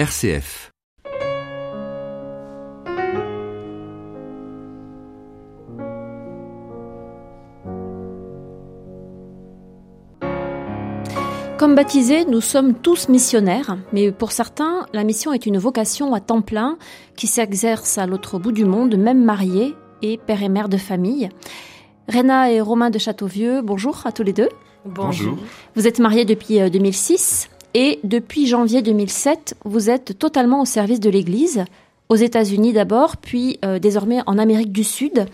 RCF. Comme baptisés, nous sommes tous missionnaires, mais pour certains, la mission est une vocation à temps plein qui s'exerce à l'autre bout du monde, même mariés et père et mère de famille. Réna et Romain de Châteauvieux, bonjour à tous les deux. Bonjour. Vous êtes mariés depuis 2006 et depuis janvier 2007, vous êtes totalement au service de l'Église, aux États-Unis d'abord, puis euh, désormais en Amérique du Sud,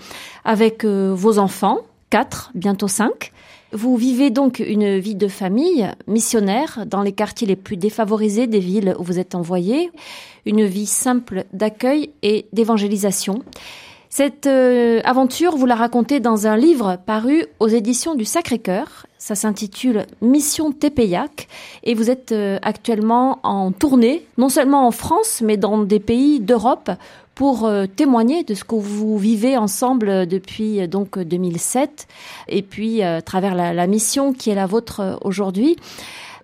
avec euh, vos enfants, quatre, bientôt cinq. Vous vivez donc une vie de famille missionnaire dans les quartiers les plus défavorisés des villes où vous êtes envoyés, une vie simple d'accueil et d'évangélisation. Cette euh, aventure, vous la racontez dans un livre paru aux éditions du Sacré-Cœur. Ça s'intitule Mission Tépéiac et vous êtes euh, actuellement en tournée, non seulement en France, mais dans des pays d'Europe pour euh, témoigner de ce que vous vivez ensemble depuis donc 2007 et puis à travers la, la, mission qui est la vôtre aujourd'hui.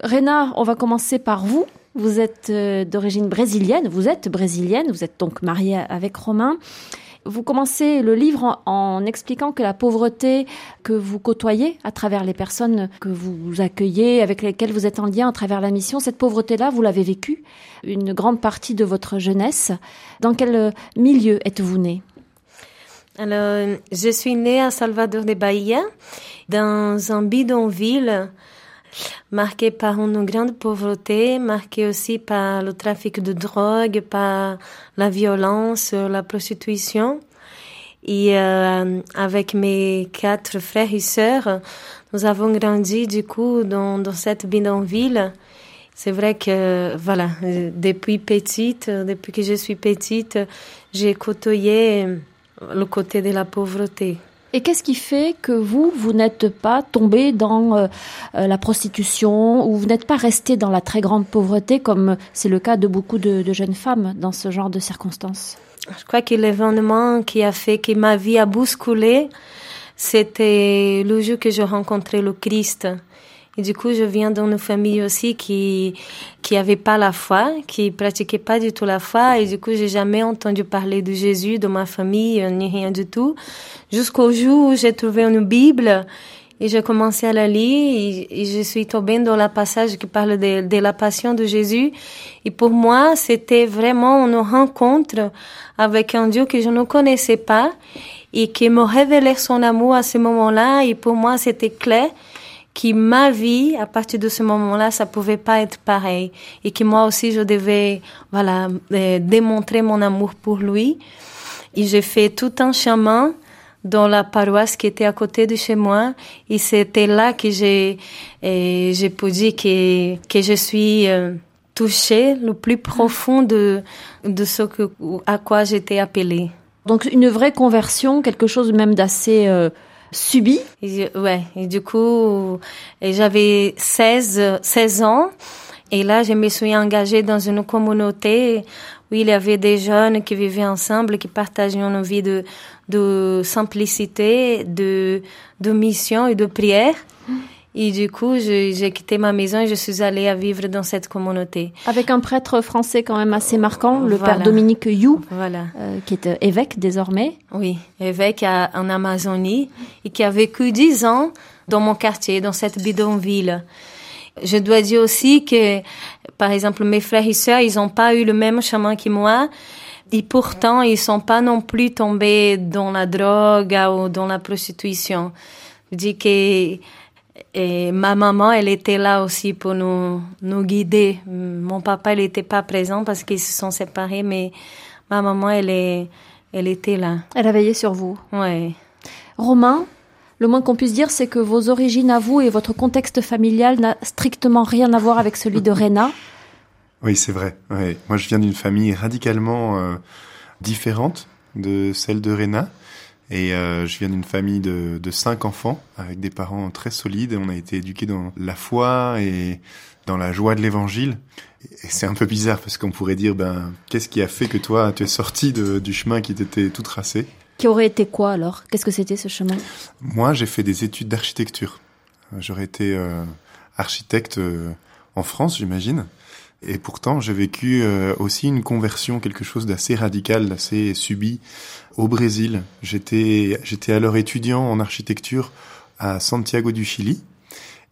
Réna, on va commencer par vous. Vous êtes d'origine brésilienne, vous êtes brésilienne, vous êtes donc mariée avec Romain. Vous commencez le livre en, expliquant que la pauvreté que vous côtoyez à travers les personnes que vous accueillez, avec lesquelles vous êtes en lien à travers la mission, cette pauvreté-là, vous l'avez vécue une grande partie de votre jeunesse. Dans quel milieu êtes-vous né? Alors, je suis née à Salvador de Bahia, dans un bidonville marqué par une grande pauvreté, marqué aussi par le trafic de drogue, par la violence, la prostitution. Et euh, avec mes quatre frères et sœurs, nous avons grandi du coup dans, dans cette bidonville. C'est vrai que voilà, depuis petite, depuis que je suis petite, j'ai côtoyé le côté de la pauvreté. Et qu'est-ce qui fait que vous, vous n'êtes pas tombé dans euh, la prostitution ou vous n'êtes pas resté dans la très grande pauvreté comme c'est le cas de beaucoup de, jeunes femmes dans ce genre de circonstances? Je crois que l'événement qui a fait que ma vie a bousculé, c'était le jour que j'ai rencontré le Christ. Et du coup, je viens d'une famille aussi qui qui avait pas la foi, qui pratiquait pas du tout la foi. Et du coup, j'ai jamais entendu parler de Jésus dans ma famille, ni rien du tout. Jusqu'au jour où j'ai trouvé une Bible et j'ai commencé à la lire et, je suis tombée dans le passage qui parle de, de la passion de Jésus. Et pour moi, c'était vraiment une rencontre avec un Dieu que je ne connaissais pas et qui me révélait son amour à ce moment-là. Et pour moi, c'était clair que ma vie, à partir de ce moment-là, ça pouvait pas être pareil. Et que moi aussi, je devais, voilà, euh, démontrer mon amour pour lui. Et j'ai fait tout un chemin dans la paroisse qui était à côté de chez moi. Et c'était là que j'ai, euh, j'ai pu dire que, que je suis euh, touchée le plus profond de, de ce que, à quoi j'étais appelée. Donc une vraie conversion, quelque chose même d'assez subi. Ouais, et du coup, j'avais 16, 16 ans. Et là, je me suis engagée dans une communauté où il y avait des jeunes qui vivaient ensemble, qui partageaient une vie de, de simplicité, de, de mission et de prière. Et du coup, j'ai quitté ma maison et je suis allée à vivre dans cette communauté. Avec un prêtre français quand même assez marquant, le voilà. père Dominique You, voilà. euh, qui est évêque désormais. Oui, évêque à, en Amazonie et qui a vécu dix ans dans mon quartier, dans cette bidonville. Je dois dire aussi que, par exemple, mes frères et sœurs, ils n'ont pas eu le même chemin que moi. Et pourtant, ils sont pas non plus tombés dans la drogue ou dans la prostitution. Je dis que et ma maman, elle était là aussi pour nous, nous guider. Mon papa, il n'était pas présent parce qu'ils se sont séparés, mais ma maman, elle, est, elle était là. Elle a veillé sur vous. Oui. Romain, le moins qu'on puisse dire, c'est que vos origines à vous et votre contexte familial n'a strictement rien à voir avec celui de Réna. Oui, c'est vrai. Ouais. Moi, je viens d'une famille radicalement euh, différente de celle de Réna. Et euh, je viens d'une famille de, de cinq enfants avec des parents très solides. On a été éduqués dans la foi et dans la joie de l'évangile. Et c'est un peu bizarre parce qu'on pourrait dire, ben, qu'est-ce qui a fait que toi, tu es sorti de, du chemin qui t'était tout tracé? Qui aurait été quoi alors? Qu'est-ce que c'était ce chemin? Moi, j'ai fait des études d'architecture. J'aurais été euh, architecte euh, en France, j'imagine. Et pourtant, j'ai vécu euh, aussi une conversion, quelque chose d'assez radical, d'assez subi au Brésil. J'étais, j'étais alors étudiant en architecture à Santiago du Chili.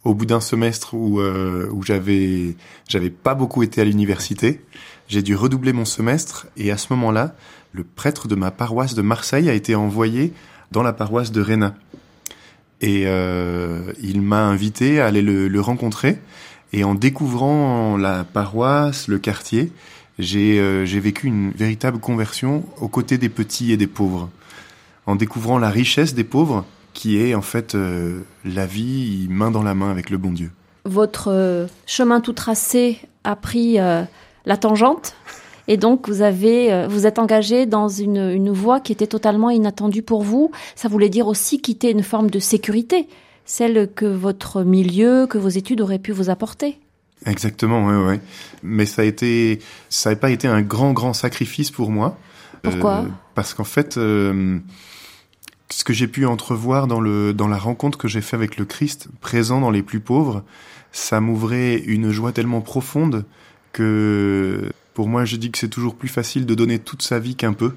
Au bout d'un semestre où, euh, où j'avais, j'avais pas beaucoup été à l'université, j'ai dû redoubler mon semestre et à ce moment-là, le prêtre de ma paroisse de Marseille a été envoyé dans la paroisse de Réna. Et euh, il m'a invité à aller le, le rencontrer. Et en découvrant la paroisse, le quartier, j'ai euh, j'ai vécu une véritable conversion aux côtés des petits et des pauvres. En découvrant la richesse des pauvres, qui est en fait euh, la vie main dans la main avec le bon Dieu. Votre euh, chemin tout tracé a pris la tangente. Et donc, vous avez, vous êtes engagé dans une, une voie qui était totalement inattendue pour vous. Ça voulait dire aussi quitter une forme de sécurité celle que votre milieu, que vos études auraient pu vous apporter. Exactement, ouais, ouais. Mais ça a été, ça n'a pas été un grand, grand sacrifice pour moi. Pourquoi euh, Parce qu'en fait, euh, ce que j'ai pu entrevoir dans le dans la rencontre que j'ai fait avec le Christ, présent dans les plus pauvres, ça m'ouvrait une joie tellement profonde que pour moi, je dis que c'est toujours plus facile de donner toute sa vie qu'un peu.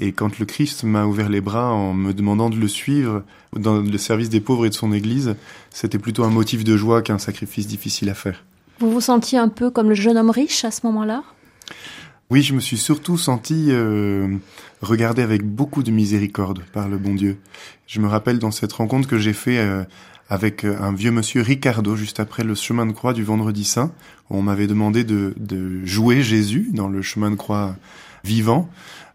Et quand le Christ m'a ouvert les bras en me demandant de le suivre dans le service des pauvres et de son Église, c'était plutôt un motif de joie qu'un sacrifice difficile à faire. Vous vous sentiez un peu comme le jeune homme riche à ce moment-là? Oui, je me suis surtout senti euh, regardé avec beaucoup de miséricorde par le bon Dieu. Je me rappelle dans cette rencontre que j'ai fait euh, avec euh, un vieux monsieur Ricardo juste après le chemin de croix du Vendredi Saint, où on m'avait demandé de, de jouer Jésus dans le chemin de croix vivant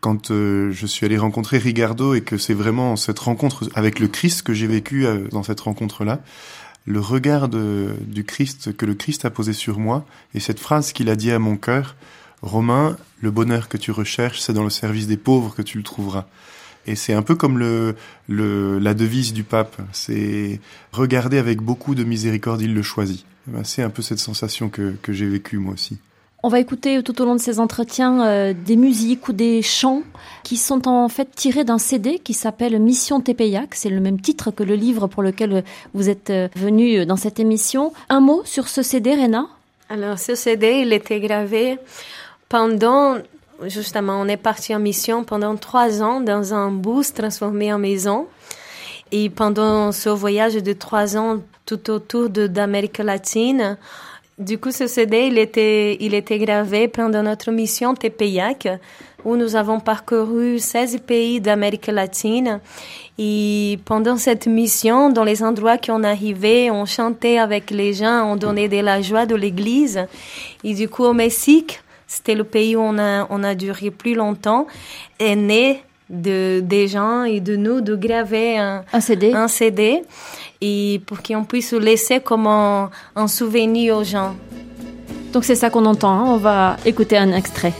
quand euh, je suis allé rencontrer Ricardo et que c'est vraiment cette rencontre avec le Christ que j'ai vécu euh, dans cette rencontre-là, le regard du Christ que le Christ a posé sur moi et cette phrase qu'il a dit à mon cœur, Romain, le bonheur que tu recherches, c'est dans le service des pauvres que tu le trouveras. Et c'est un peu comme le, le, la devise du pape, c'est regarder avec beaucoup de miséricorde, il le choisit. Ben, c'est un peu cette sensation que, que j'ai vécue moi aussi. On va écouter tout au long de ces entretiens euh, des musiques ou des chants qui sont en fait tirés d'un CD qui s'appelle Mission Tepeyac. C'est le même titre que le livre pour lequel vous êtes euh, venu dans cette émission. Un mot sur ce CD, Rena? Alors, ce CD, il était gravé pendant justement, on est parti en mission pendant trois ans dans un bus transformé en maison. Et pendant ce voyage de trois ans tout autour d'Amérique latine, du coup, ce CD, il était, il était gravé pendant notre mission TPIAC, où nous avons parcouru 16 pays d'Amérique latine. Et pendant cette mission, dans les endroits qu'on arrivait, on chantait avec les gens, on donnait de la joie de l'église. Et du coup, au Mexique, c'était le pays où on a, on a duré plus longtemps, est né de, des gens et de nous de graver un, un CD. Un CD et pour qu'on puisse laisser comme un, un souvenir aux gens. Donc c'est ça qu'on entend, hein. on va écouter un extrait.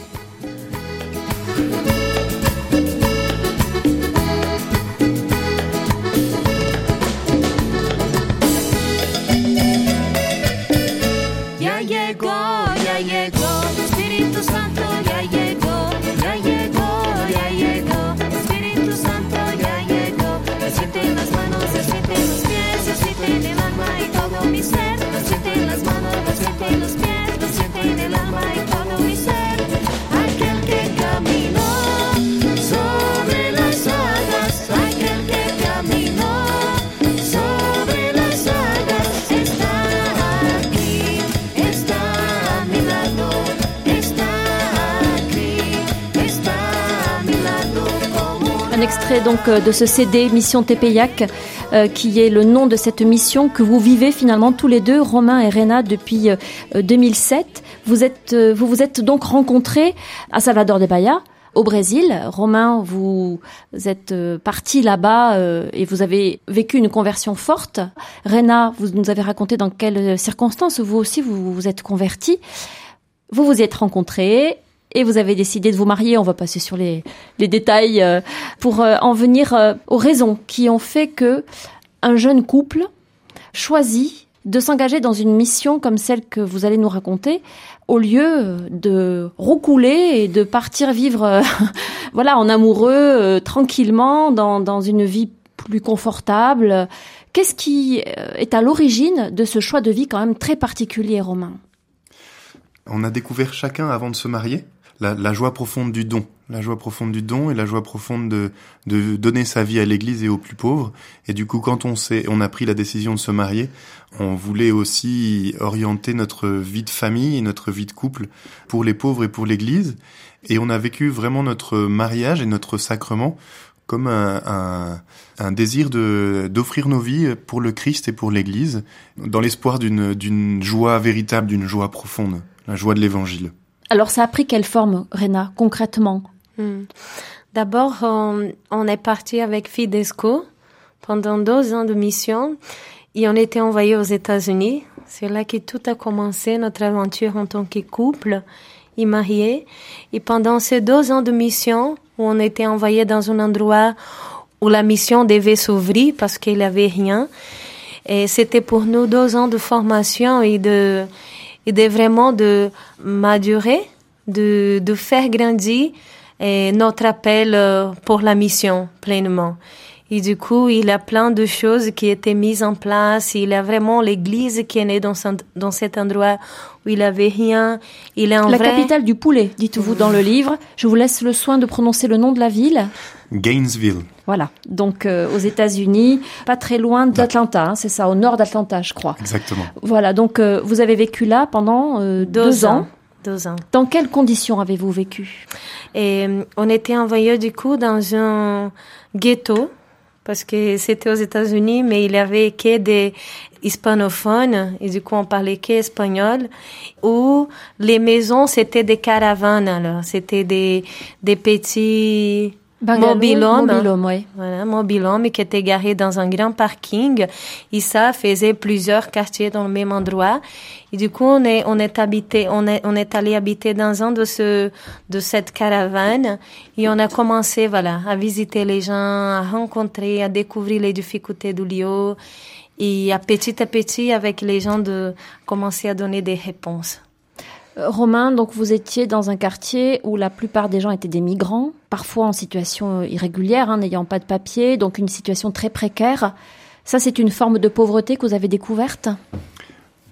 Donc euh, de ce CD Mission Tepeyac, euh, qui est le nom de cette mission que vous vivez finalement tous les deux, Romain et Rena, depuis 2007. Euh, vous êtes, vous vous êtes donc rencontrés à Salvador de Bahia au Brésil. Romain, vous êtes parti là-bas et vous avez vécu une conversion forte. Rena, vous nous avez raconté dans quelles circonstances vous aussi vous vous êtes converti. Vous vous êtes rencontrés et vous avez décidé de vous marier. On va passer sur les, les détails euh, pour euh, en venir euh, aux raisons qui ont fait que un jeune couple choisit de s'engager dans une mission comme celle que vous allez nous raconter, au lieu de roucouler et de partir vivre, voilà, en amoureux, tranquillement, dans, dans une vie plus confortable. Qu'est-ce qui est à l'origine de ce choix de vie quand même très particulier, Romain? On a découvert chacun avant de se marier la, la, joie profonde du don, la joie profonde du don et la joie profonde de, de donner sa vie à l'Église et aux plus pauvres. Et du coup, quand on s'est, on a pris la décision de se marier, on voulait aussi orienter notre vie de famille et notre vie de couple pour les pauvres et pour l'Église. Et on a vécu vraiment notre mariage et notre sacrement comme un, un, un désir de d'offrir nos vies pour le Christ et pour l'Église, dans l'espoir d'une d'une joie véritable, d'une joie profonde, la joie de l'Évangile. Alors ça a pris quelle forme, Rena, concrètement? Hmm. D'abord, on, on, est parti avec Fidesco pendant deux ans de mission et on était envoyé aux États-Unis. C'est là que tout a commencé, notre aventure en tant que couple et marié. Et pendant ces deux ans de mission, où on était envoyé dans un endroit où la mission devait s'ouvrir parce qu'il n'y avait rien. Et c'était pour nous deux ans de formation et de, et de vraiment de madurer, de, de faire grandir notre appel euh, pour la mission pleinement. Et du coup, il a plein de choses qui étaient mises en place. Il a vraiment l'église qui est née dans, dans cet endroit où il avait rien. Il est en La capitale du poulet, dites-vous dans le livre. Je vous laisse le soin de prononcer le nom de la ville. Gainesville. Voilà, donc euh, aux États-Unis, pas très loin d'Atlanta, hein, c'est ça, au nord d'Atlanta, je crois. Exactement. Voilà, donc euh, vous avez vécu là pendant euh, deux, deux ans. ans. Deux ans. Dans quelles conditions avez-vous vécu? Et on était envoyé du coup dans un ghetto parce que c'était aux États-Unis, mais il y avait que des hispanophones, et du coup on parlait que espagnol, où les maisons c'était des caravanes, alors. C'était des, des petits mobilhomes, mobilhome, ouais. voilà, mobilhomes qui étaient garés dans un grand parking, et ça faisait plusieurs quartiers dans le même endroit, et du coup, on est, on est habité, on est, on est allé habiter dans un de ce, de cette caravane. Et on a commencé, voilà, à visiter les gens, à rencontrer, à découvrir les difficultés du lieu. Et à petit à petit, avec les gens, de commencer à donner des réponses. Euh, Romain, donc vous étiez dans un quartier où la plupart des gens étaient des migrants, parfois en situation irrégulière, hein, n'ayant pas de papier, donc une situation très précaire. Ça, c'est une forme de pauvreté que vous avez découverte?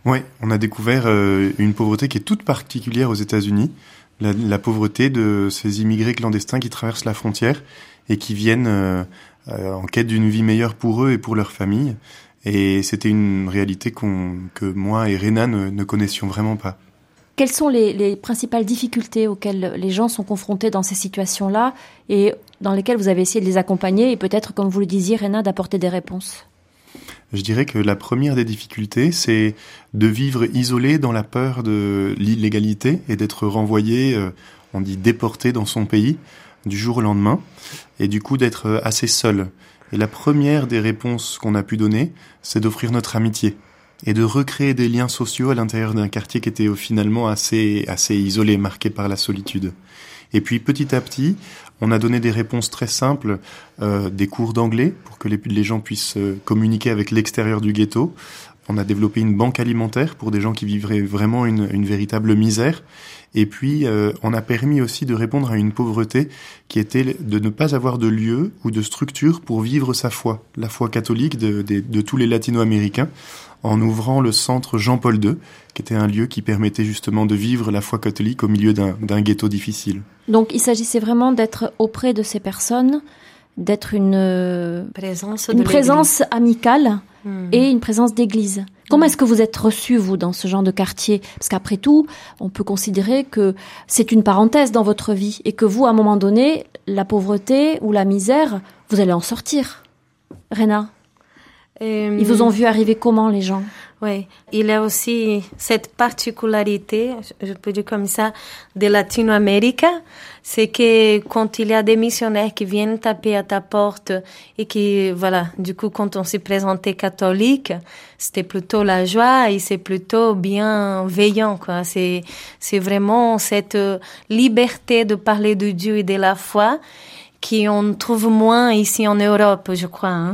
Oui, on a découvert euh, une pauvreté qui est toute particulière aux États-Unis, la, pauvreté de ces immigrés clandestins qui traversent la frontière et qui viennent euh, euh, en quête d'une vie meilleure pour eux et pour leur famille. Et c'était une réalité que moi et Rena ne, connaissions vraiment pas. Quelles sont les, les, principales difficultés auxquelles les gens sont confrontés dans ces situations-là et dans lesquelles vous avez essayé de les accompagner et peut-être, comme vous le disiez, Rena, d'apporter des réponses? Je dirais que la première des difficultés, c'est de vivre isolé dans la peur de l'illégalité et d'être renvoyé, euh, on dit déporté dans son pays du jour au lendemain, et du coup d'être euh, assez seul. Et la première des réponses qu'on a pu donner, c'est d'offrir notre amitié et de recréer des liens sociaux à l'intérieur d'un quartier qui était finalement assez assez isolé, marqué par la solitude. Et puis petit à petit, on a donné des réponses très simples, euh, des cours d'anglais pour que les, les, gens puissent euh, communiquer avec l'extérieur du ghetto. On a développé une banque alimentaire pour des gens qui vivraient vraiment une, une véritable misère. Et puis, euh, on a permis aussi de répondre à une pauvreté qui était de ne pas avoir de lieu ou de structure pour vivre sa foi, la foi catholique de, de, de tous les latino-américains en ouvrant le centre Jean-Paul II, qui était un lieu qui permettait justement de vivre la foi catholique au milieu d'un ghetto difficile. Donc il s'agissait vraiment d'être auprès de ces personnes, d'être une présence, une présence amicale mmh. et une présence d'église. Comment est-ce que vous êtes reçu, vous, dans ce genre de quartier? Parce qu'après tout, on peut considérer que c'est une parenthèse dans votre vie et que vous, à un moment donné, la pauvreté ou la misère, vous allez en sortir. Réna euh, Ils vous ont vu arriver comment, les gens? Oui, il y a aussi cette particularité, je peux dire comme ça, de Latino-Amérique, c'est que quand il y a des missionnaires qui viennent taper à ta porte et qui, voilà, du coup, quand on s'est présenté catholique, c'était plutôt la joie et c'est plutôt bienveillant, quoi. C'est, c'est vraiment cette liberté de parler de Dieu et de la foi qu'on trouve moins ici en Europe, je crois. Hein.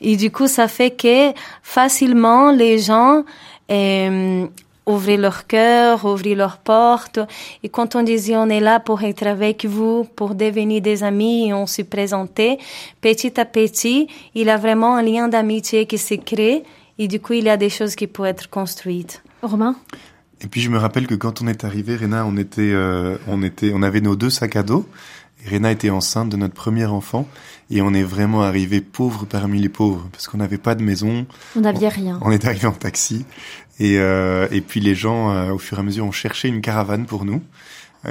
Et du coup, ça fait que facilement les gens euh, ouvrir leur cœur, ouvrir leurs portes. Et quand on disait on est là pour être avec vous, pour devenir des amis, et on se présentait, petit à petit, il y a vraiment un lien d'amitié qui se crée. Et du coup, il y a des choses qui peuvent être construites. Romain? Et puis je me rappelle que quand on est arrivé, Réna, on était, euh, on était, on avait nos deux sacs à dos. Et Réna était enceinte de notre premier enfant et on est vraiment arrivé pauvre parmi les pauvres parce qu'on n'avait pas de maison. On n'avait rien. On est arrivé en taxi et euh, et puis les gens, euh, au fur et à mesure, ont cherché une caravane pour nous.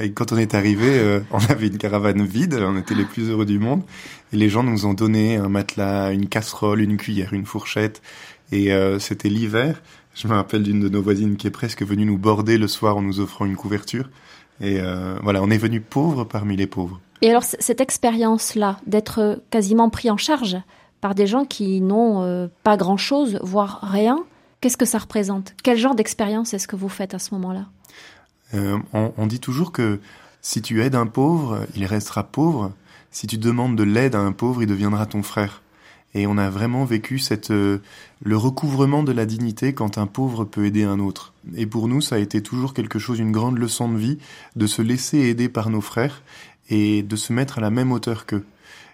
Et quand on est arrivé, euh, on avait une caravane vide, on était les plus heureux du monde. Et les gens nous ont donné un matelas, une casserole, une cuillère, une fourchette. Et euh, c'était l'hiver. Je me rappelle d'une de nos voisines qui est presque venue nous border le soir en nous offrant une couverture. Et euh, voilà, on est venu pauvre parmi les pauvres. Et alors cette expérience-là, d'être quasiment pris en charge par des gens qui n'ont pas grand-chose, voire rien, qu'est-ce que ça représente? Quel genre d'expérience est-ce que vous faites à ce moment-là? Euh, on, dit toujours que si tu aides un pauvre, il restera pauvre. Si tu demandes de l'aide à un pauvre, il deviendra ton frère. Et on a vraiment vécu euh, le recouvrement de la dignité quand un pauvre peut aider un autre. Et pour nous, ça a été toujours quelque chose, une grande leçon de vie, de se laisser aider par nos frères et de se mettre à la même hauteur qu'eux.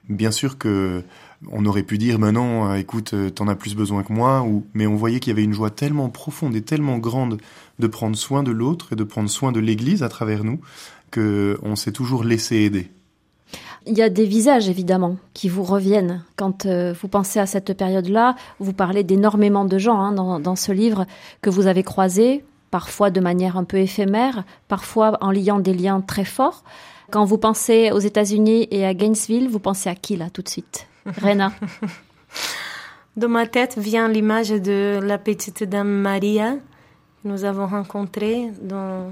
Bien sûr que on aurait pu dire, mais non, écoute, t'en as plus besoin que moi, mais on voyait qu'il y avait une joie tellement profonde et tellement grande de prendre soin de l'autre et de prendre soin de l'Église à travers nous, que on s'est toujours laissé aider. Il y a des visages évidemment qui vous reviennent quand euh, vous pensez à cette période-là. Vous parlez d'énormément de gens hein, dans, dans, ce livre que vous avez croisés, parfois de manière un peu éphémère, parfois en liant des liens très forts. Quand vous pensez aux États-Unis et à Gainesville, vous pensez à qui là tout de suite? Rena Dans ma tête vient l'image de la petite dame Maria que nous avons rencontrée dans,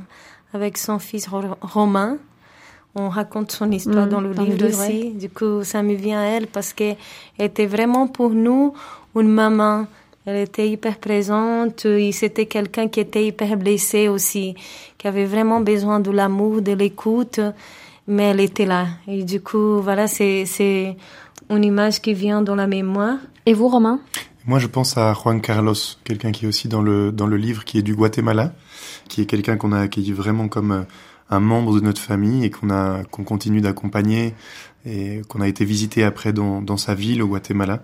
avec son fils Romain. On raconte son histoire mmh, dans le dans livre, le aussi. Ouais. Du coup, ça me vient à elle parce qu'elle était vraiment pour nous une maman. Elle était hyper présente. C'était quelqu'un qui était hyper blessé aussi, qui avait vraiment besoin de l'amour, de l'écoute mais elle était là. Et du coup, voilà, c'est, c'est une image qui vient dans la mémoire. Et vous, Romain? Moi, je pense à Juan Carlos, quelqu'un qui est aussi dans le, dans le livre, qui est du Guatemala, qui est quelqu'un qu'on a accueilli vraiment comme euh, un membre de notre famille et qu'on a, qu'on continue d'accompagner et qu'on a été visité après dans, dans sa ville au Guatemala.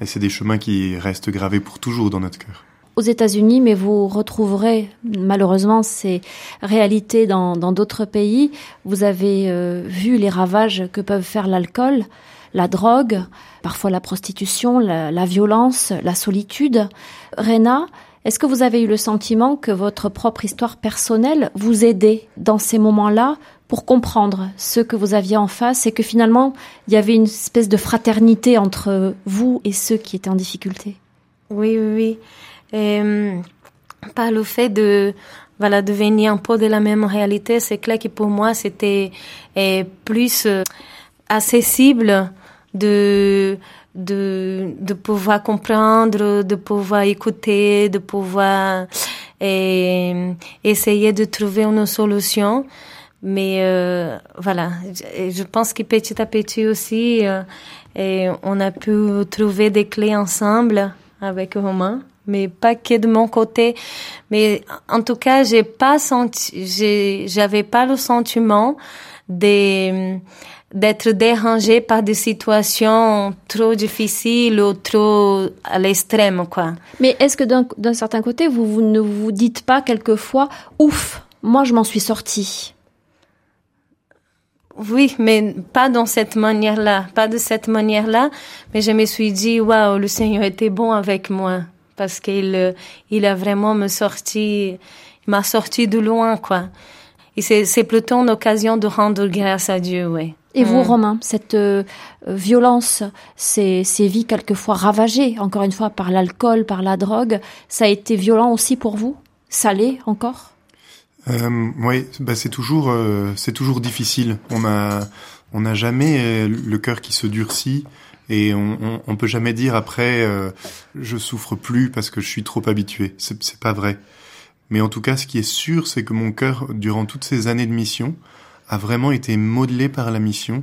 Et c'est des chemins qui restent gravés pour toujours dans notre cœur aux États-Unis, mais vous retrouverez malheureusement ces réalités dans d'autres pays. Vous avez euh, vu les ravages que peuvent faire l'alcool, la drogue, parfois la prostitution, la, violence, la solitude. Rena, est-ce que vous avez eu le sentiment que votre propre histoire personnelle vous aidait dans ces moments-là pour comprendre ce que vous aviez en face et que finalement il y avait une espèce de fraternité entre vous et ceux qui étaient en difficulté? Oui, oui, oui. Et, par le fait de voilà de venir un peu de la même réalité, c'est clair que pour moi c'était plus euh, accessible de de de pouvoir comprendre, de pouvoir écouter, de pouvoir et, essayer de trouver une solution. Mais euh, voilà, je, pense que petit à petit aussi, euh, et on a pu trouver des clés ensemble avec Romain mais pas que de mon côté. Mais en tout cas, j'ai pas senti, j'avais pas le sentiment d'être dérangé par des situations trop difficiles ou trop à l'extrême, quoi. Mais est-ce que d'un certain côté, vous, vous ne vous dites pas quelquefois, ouf, moi je m'en suis sortie oui, mais pas dans cette manière-là, pas de cette manière-là, mais je me suis dit, waouh, le Seigneur était bon avec moi parce qu'il euh, il a vraiment me sorti, m'a sorti de loin, quoi. Et c'est plutôt une occasion de rendre grâce à Dieu, oui. Et vous, mm. Romain, cette euh, violence, ces, ces vies quelquefois ravagées, encore une fois, par l'alcool, par la drogue, ça a été violent aussi pour vous? Salé encore? Euh, Oui, bah c'est toujours, euh, c'est toujours difficile. On a, on n'a jamais le cœur qui se durcit et on, on, on, peut jamais dire après euh, je souffre plus parce que je suis trop habitué. C'est pas vrai. Mais en tout cas, ce qui est sûr, c'est que mon cœur, durant toutes ces années de mission, a vraiment été modelé par la mission.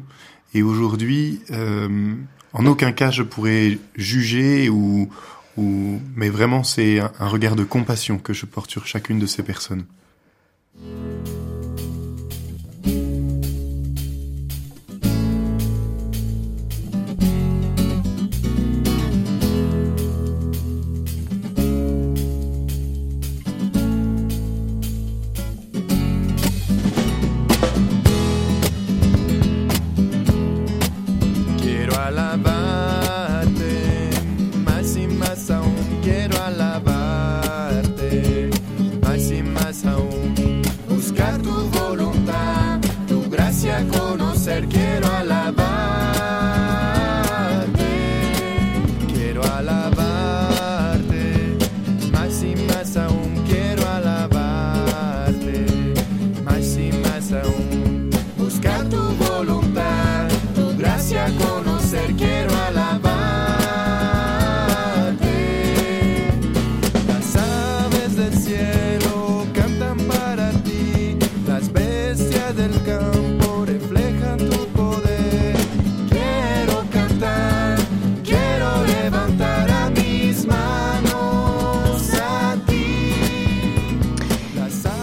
Et aujourd'hui, euh, en aucun cas, je pourrais juger ou, ou mais vraiment, c'est un, un regard de compassion que je porte sur chacune de ces personnes.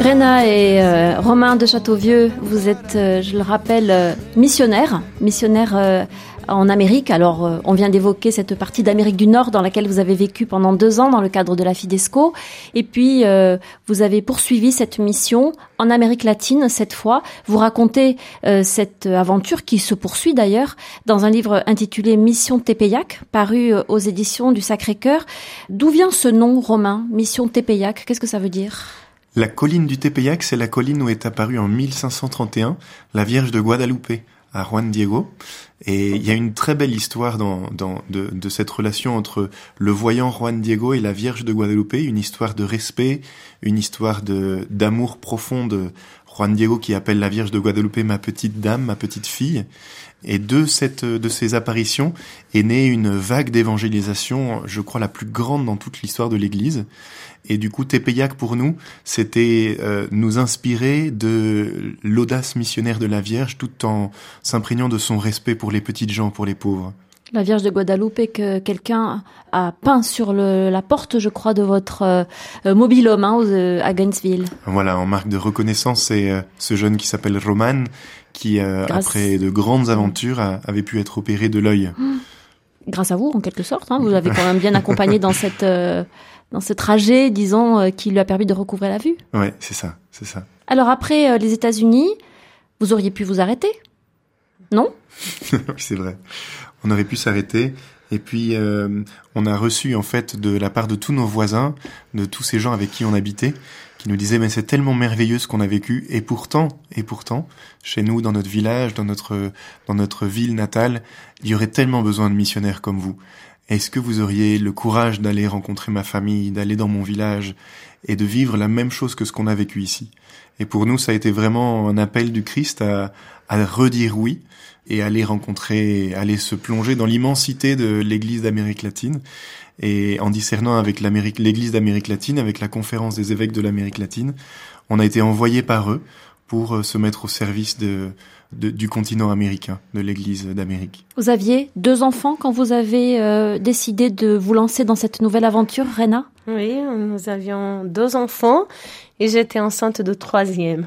Rena et euh, Romain de Châteauvieux, vous êtes, euh, je le rappelle, euh, missionnaire, en Amérique. Alors, on vient d'évoquer cette partie d'Amérique du Nord dans laquelle vous avez vécu pendant deux ans dans le cadre de la Fidesco. Et puis, vous avez poursuivi cette mission en Amérique latine cette fois. Vous racontez cette aventure qui se poursuit d'ailleurs dans un livre intitulé Mission Tepeyac, paru aux éditions du Sacré-Cœur. D'où vient ce nom romain, Mission Tepeyac? Qu'est-ce que ça veut dire? La colline du Tepeyac, c'est la colline où est apparue en 1531 la Vierge de Guadalupe à Juan Diego. Et il y a une très belle histoire dans, dans, de, de, cette relation entre le voyant Juan Diego et la Vierge de Guadalupe, une histoire de respect, une histoire de d'amour profond de Juan Diego qui appelle la Vierge de Guadalupe ma petite dame, ma petite fille. Et de cette de ces apparitions est née une vague d'évangélisation, je crois la plus grande dans toute l'histoire de l'Église. Et du coup, Tepeyac pour nous, c'était euh, nous inspirer de l'audace missionnaire de la Vierge, tout en s'imprégnant de son respect pour les petites gens, pour les pauvres. La Vierge de Guadalupe que quelqu'un a peint sur le, la porte, je crois, de votre euh, euh mobile-homme hein, à Gainesville. Voilà, en marque de reconnaissance, c'est euh, ce jeune qui s'appelle Roman, qui, après de grandes aventures, avait pu être opéré de l'œil. Grâce à vous, en quelque sorte. Hein, vous l'avez quand même bien accompagné dans cette dans ce trajet, disons, euh, qui lui a permis de recouvrer la vue. Ouais, c'est ça, c'est ça. Alors après euh, les États-Unis, vous auriez pu vous arrêter, non? Oui, c'est vrai. On aurait pu s'arrêter. Et puis, euh, on a reçu en fait de la part de tous nos voisins, de tous ces gens avec qui on habitait, qui nous disaient mais c'est tellement merveilleux ce qu'on a vécu. Et pourtant, et pourtant, chez nous, dans notre village, dans notre dans notre ville natale, il y aurait tellement besoin de missionnaires comme vous. Est-ce que vous auriez le courage d'aller rencontrer ma famille, d'aller dans mon village et de vivre la même chose que ce qu'on a vécu ici? Et pour nous, ça a été vraiment un appel du Christ à, à redire oui et aller rencontrer, aller se plonger dans l'immensité de l'Église d'Amérique latine. Et en discernant avec l'Église d'Amérique latine, avec la conférence des évêques de l'Amérique latine, on a été envoyé par eux pour euh, se mettre au service de, du continent américain, de l'Église d'Amérique. Vous aviez deux enfants quand vous avez euh, décidé de vous lancer dans cette nouvelle aventure, Rena? Oui, nous avions deux enfants et j'étais enceinte de troisième.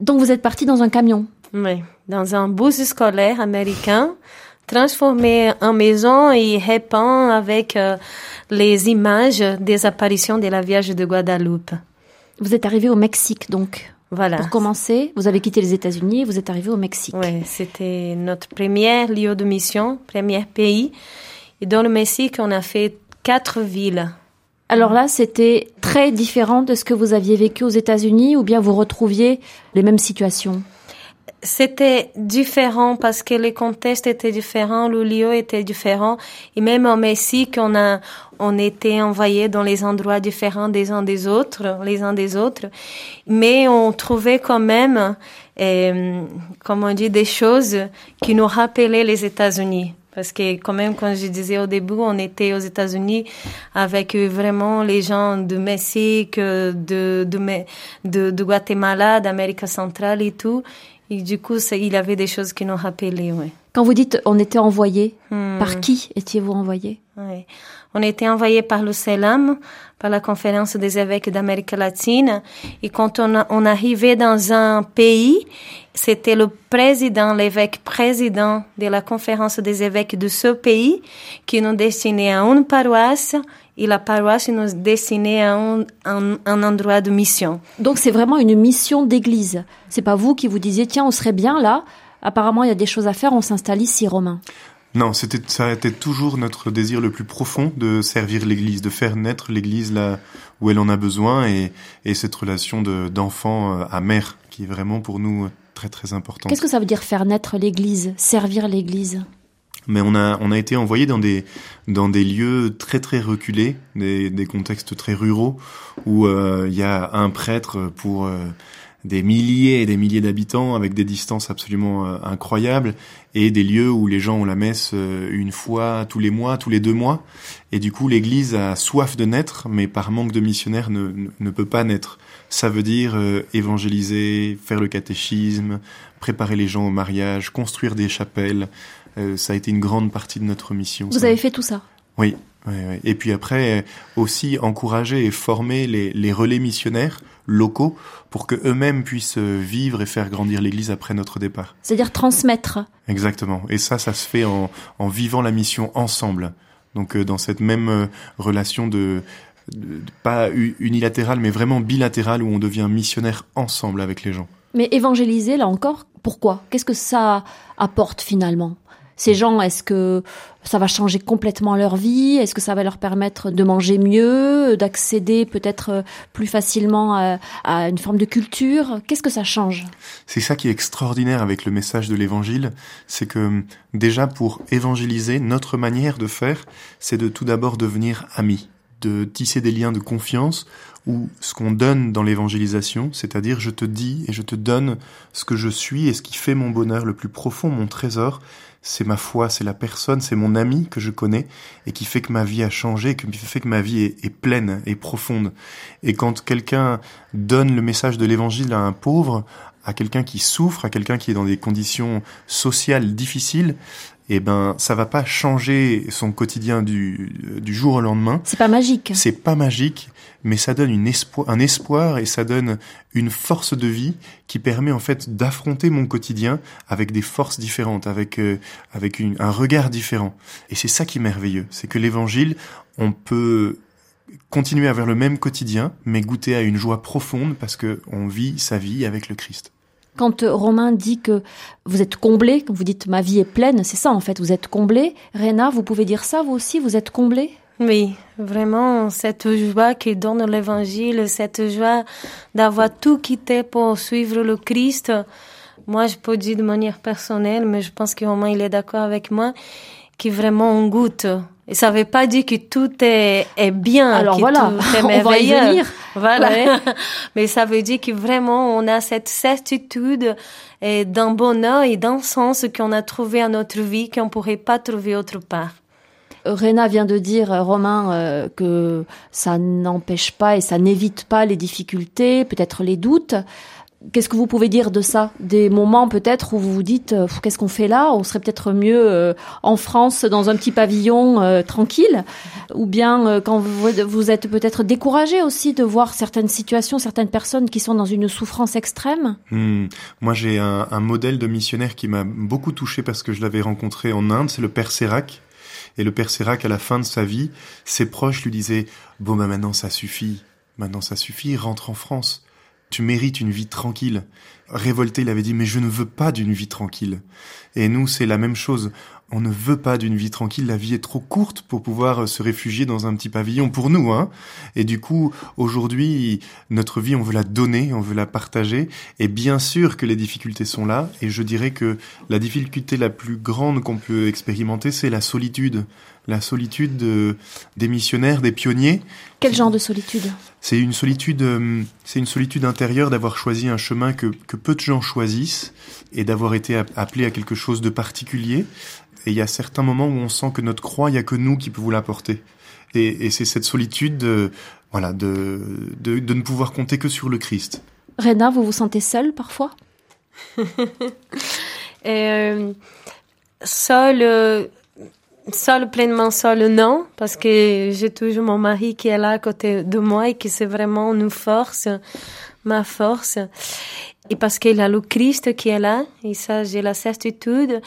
Donc vous êtes partie dans un camion? Oui, dans un bus scolaire américain transformé en maison et répand avec euh, les images des apparitions de la Vierge de Guadeloupe. Vous êtes arrivé au Mexique donc? Voilà. Pour commencer, vous avez quitté les États-Unis et vous êtes arrivé au Mexique. Oui, c'était notre premier lieu de mission, premier pays. Et dans le Mexique, on a fait quatre villes. Alors là, c'était très différent de ce que vous aviez vécu aux États-Unis ou bien vous retrouviez les mêmes situations? C'était différent parce que les contextes étaient différents, le lieu était différent. Et même au Mexique, on a, on était envoyés dans les endroits différents des uns des autres, les uns des autres. Mais on trouvait quand même, euh, comme on dit, des choses qui nous rappelaient les États-Unis. Parce que quand même, quand je disais au début, on était aux États-Unis avec vraiment les gens du Mexique, de, de, de, de Guatemala, d'Amérique centrale et tout. Et du coup, ça, il avait des choses qui nous rappelaient, ouais. Quand vous dites on était envoyé, hmm. par qui étiez-vous envoyé ouais. On était envoyé par le CELAM, par la conférence des évêques d'Amérique latine. Et quand on, on arrivait dans un pays, c'était le président, l'évêque président de la conférence des évêques de ce pays qui nous destinait à une paroisse et la paroisse nous destinait à un, un, endroit de mission. Donc c'est vraiment une mission d'église. C'est pas vous qui vous disiez tiens on serait bien là. Apparemment il y a des choses à faire, on s'installe ici, Romain. Non, c'était ça a été toujours notre désir le plus profond de servir l'Église, de faire naître l'Église là où elle en a besoin et, et cette relation de d'enfant euh, à mère qui est vraiment pour nous très très importante. Qu'est-ce que ça veut dire faire naître l'Église, servir l'Église? Mais on a on a été envoyé dans des dans des lieux très très reculés, des, des contextes très ruraux où euh, il y a un prêtre pour euh, des milliers et des milliers d'habitants avec des distances absolument euh, incroyables et des lieux où les gens ont la messe une fois tous les mois, tous les deux mois et du coup l'Église a soif de naître mais par manque de missionnaires ne, ne, peut pas naître. Ça veut dire évangéliser, faire le catéchisme, préparer les gens au mariage, construire des chapelles, ça a été une grande partie de notre mission. Vous avez fait tout ça Oui, Et puis après, aussi encourager et former les, les relais missionnaires locaux pour que eux-mêmes puissent vivre et faire grandir l'Église après notre départ. C'est-à-dire transmettre. Exactement. Et ça, ça se fait en, en vivant la mission ensemble. Donc dans cette même relation de, de, pas unilatérale, mais vraiment bilatérale où on devient missionnaire ensemble avec les gens. Mais évangéliser, là encore, pourquoi? Qu'est-ce que ça apporte finalement? Ces gens, est-ce que ça va changer complètement leur vie? Est-ce que ça va leur permettre de manger mieux, d'accéder peut-être plus facilement à, une forme de culture? Qu'est-ce que ça change? C'est ça qui est extraordinaire avec le message de l'évangile, c'est que déjà pour évangéliser, notre manière de faire, c'est de tout d'abord devenir amis de tisser des liens de confiance ou ce qu'on donne dans l'évangélisation, c'est-à-dire je te dis et je te donne ce que je suis et ce qui fait mon bonheur le plus profond, mon trésor, c'est ma foi, c'est la personne, c'est mon ami que je connais et qui fait que ma vie a changé, qui fait que ma vie est, est pleine et profonde. Et quand quelqu'un donne le message de l'évangile à un pauvre, à quelqu'un qui souffre, à quelqu'un qui est dans des conditions sociales difficiles, eh ben ça va pas changer son quotidien du, du jour au lendemain. C'est pas magique. C'est pas magique, mais ça donne un espoir et ça donne une force de vie qui permet en fait d'affronter mon quotidien avec des forces différentes, avec euh, avec un regard différent. Et c'est ça qui est merveilleux, c'est que l'évangile, on peut continuer à avoir le même quotidien, mais goûter à une joie profonde parce que on vit sa vie avec le Christ. Quand Romain dit que vous êtes comblé, quand vous dites ma vie est pleine, c'est ça en fait, vous êtes comblé. Réna, vous pouvez dire ça vous aussi, vous êtes comblé Oui, vraiment, cette joie qui donne l'évangile, cette joie d'avoir tout quitté pour suivre le Christ. Moi, je peux dire de manière personnelle, mais je pense que Romain, il est d'accord avec moi, qui vraiment on goûte et ça veut pas dire que tout est, est bien. Alors voilà, on va y venir. Voilà. Mais ça veut dire que vraiment on a cette certitude d'un bonheur et d'un sens qu'on a trouvé à notre vie qu'on pourrait pas trouver autre part. Réna vient de dire, euh, Romain, euh, que ça n'empêche pas et ça n'évite pas les difficultés, peut-être les doutes. Qu'est-ce que vous pouvez dire de ça? Des moments peut-être où vous vous dites euh, qu'est-ce qu'on fait là? On serait peut-être mieux en France dans un petit pavillon tranquille, ou bien quand vous, êtes peut-être découragé aussi de voir certaines situations, certaines personnes qui sont dans une souffrance extrême. Hmm. Moi, j'ai un, un, modèle de missionnaire qui m'a beaucoup touché parce que je l'avais rencontré en Inde, c'est le père Sérac. Et le père Sérac, à la fin de sa vie, ses proches lui disaient bon ben maintenant ça suffit, maintenant ça suffit, rentre en France tu mérites une vie tranquille. Révolté, il avait dit, mais je ne veux pas d'une vie tranquille. Et nous, c'est la même chose. On ne veut pas d'une vie tranquille. La vie est trop courte pour pouvoir se réfugier dans un petit pavillon pour nous, hein. Et du coup, aujourd'hui, notre vie, on veut la donner, on veut la partager. Et bien sûr que les difficultés sont là. Et je dirais que la difficulté la plus grande qu'on peut expérimenter, c'est la solitude la solitude des missionnaires, des pionniers. Quel genre de solitude? C'est une solitude, euh, c'est une solitude intérieure d'avoir choisi un chemin que, que peu de gens choisissent et d'avoir été appelé à quelque chose de particulier. Et il y a certains moments où on sent que notre croix, il y a que nous qui pouvons l'apporter. Et, et c'est cette solitude, de, voilà, de, de, de, ne pouvoir compter que sur le Christ. Rena, vous vous sentez seule parfois? Euh, Seule euh, Seul, pleinement seul, non, parce que j'ai toujours mon mari qui est là à côté de moi et qui c'est vraiment une force, ma force. Et parce qu'il a le Christ qui est là, et ça, j'ai la certitude.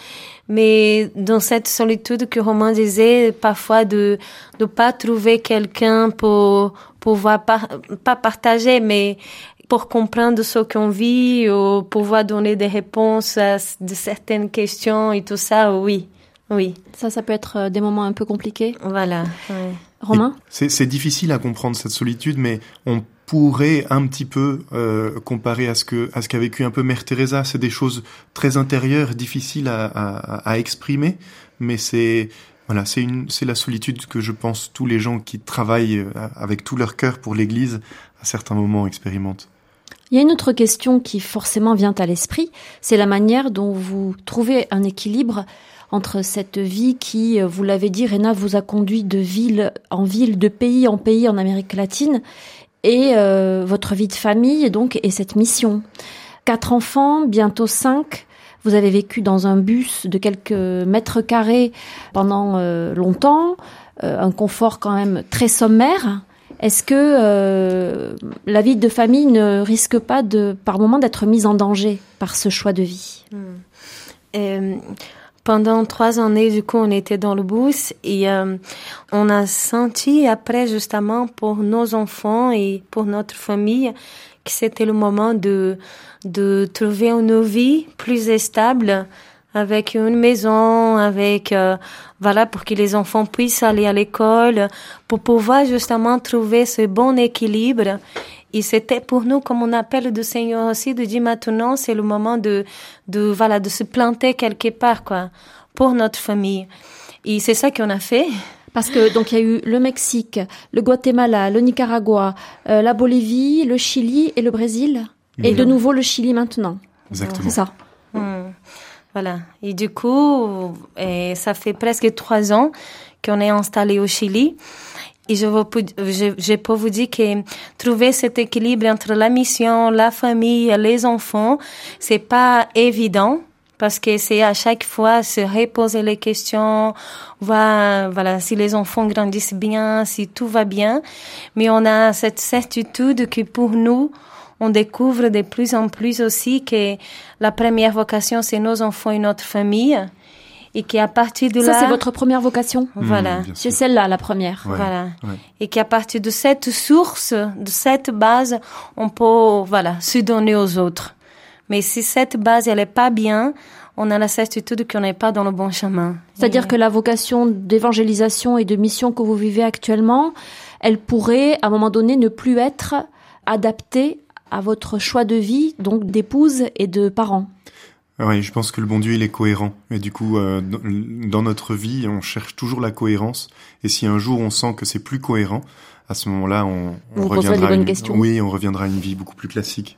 Mais dans cette solitude que Romain disait, parfois de ne pas trouver quelqu'un pour pouvoir pas partager, mais pour comprendre ce qu'on vit ou pouvoir donner des réponses à de certaines questions et tout ça, oui. Oui. Ça, ça peut être euh, des moments un peu compliqués. Voilà. Romain C'est difficile à comprendre cette solitude, mais on pourrait un petit peu euh, comparer à ce que à ce qu'a vécu un peu Mère Teresa. C'est des choses très intérieures, difficiles à, à, à exprimer, mais c'est voilà, c'est une c'est la solitude que je pense tous les gens qui travaillent euh, avec tout leur cœur pour l'Église à certains moments expérimentent. Il y a une autre question qui forcément vient à l'esprit, c'est la manière dont vous trouvez un équilibre entre cette vie qui, euh, vous l'avez dit, Rena, vous a conduit de ville en ville, de pays en pays en Amérique latine, et euh, votre vie de famille, donc, et cette mission. Quatre enfants, bientôt cinq. Vous avez vécu dans un bus de quelques mètres carrés pendant euh, longtemps. un confort quand même très sommaire. Est-ce que la vie de famille ne risque pas de, par moment, d'être mise en danger par ce choix de vie? Hmm. Pendant trois années, du coup, on était dans le bus et on a senti après, justement, pour nos enfants et pour notre famille, que c'était le moment de, de trouver une vie plus stable avec une maison, avec euh, voilà pour que les enfants puissent aller à l'école, pour pouvoir justement trouver ce bon équilibre. Et c'était pour nous, comme on appelle le Seigneur aussi, de dire maintenant c'est le moment de de voilà de se planter quelque part quoi pour notre famille. Et c'est ça qu'on a fait. Parce que donc il y a eu le Mexique, le Guatemala, le Nicaragua, euh, la Bolivie, le Chili et le Brésil, et de nouveau le Chili maintenant. Exactement. C'est ça. Hmm. Voilà. Et du coup, et ça fait presque trois ans qu'on est installé au Chili. Et je, je, je peux vous dire que trouver cet équilibre entre la mission, la famille, les enfants, c'est pas évident parce que c'est à chaque fois se reposer les questions, voir voilà si les enfants grandissent bien, si tout va bien, mais on a cette certitude que pour nous on découvre de plus en plus aussi que la première vocation c'est nos enfants et notre famille et qu'à partir de là ça c'est votre première vocation voilà. mmh, c'est celle-là la première. Voilà. et qu'à partir de cette source de cette base on peut voilà se donner aux autres. Mais si cette base, elle est pas bien, on a la certitude qu'on n'est pas dans le bon chemin. C'est-à-dire que la vocation d'évangélisation et de mission que vous vivez actuellement, elle pourrait, à un moment donné, ne plus être adaptée à votre choix de vie, donc d'épouse et de parents. Oui, je pense que le bon Dieu, il est cohérent. Et du coup, euh, dans notre vie, on cherche toujours la cohérence. Et si un jour on sent que c'est plus cohérent, à ce moment-là, on, on reviendra. Une... Oui, on reviendra à une vie beaucoup plus classique.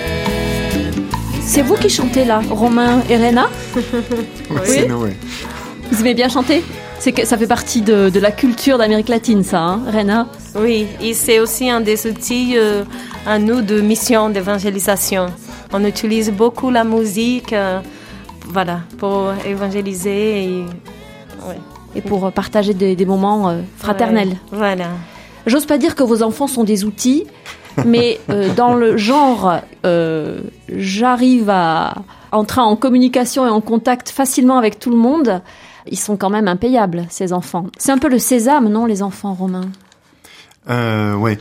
C'est vous qui chantez là, Romain et Rena Oui, Vous aimez bien chanter? C'est que ça fait partie de, la culture d'Amérique latine, ça, hein, Rena? Oui, et c'est aussi un des outils euh, à nous de mission d'évangélisation. On utilise beaucoup la musique, euh, voilà, pour évangéliser et, et pour partager des, moments euh, fraternels. voilà. J'ose pas dire que vos enfants sont des outils, mais euh, dans le genre, euh, j'arrive à entrer en communication et en contact facilement avec tout le monde. Ils sont quand même impayables, ces enfants. C'est un peu le sésame, non, les enfants romains? Euh, ouais,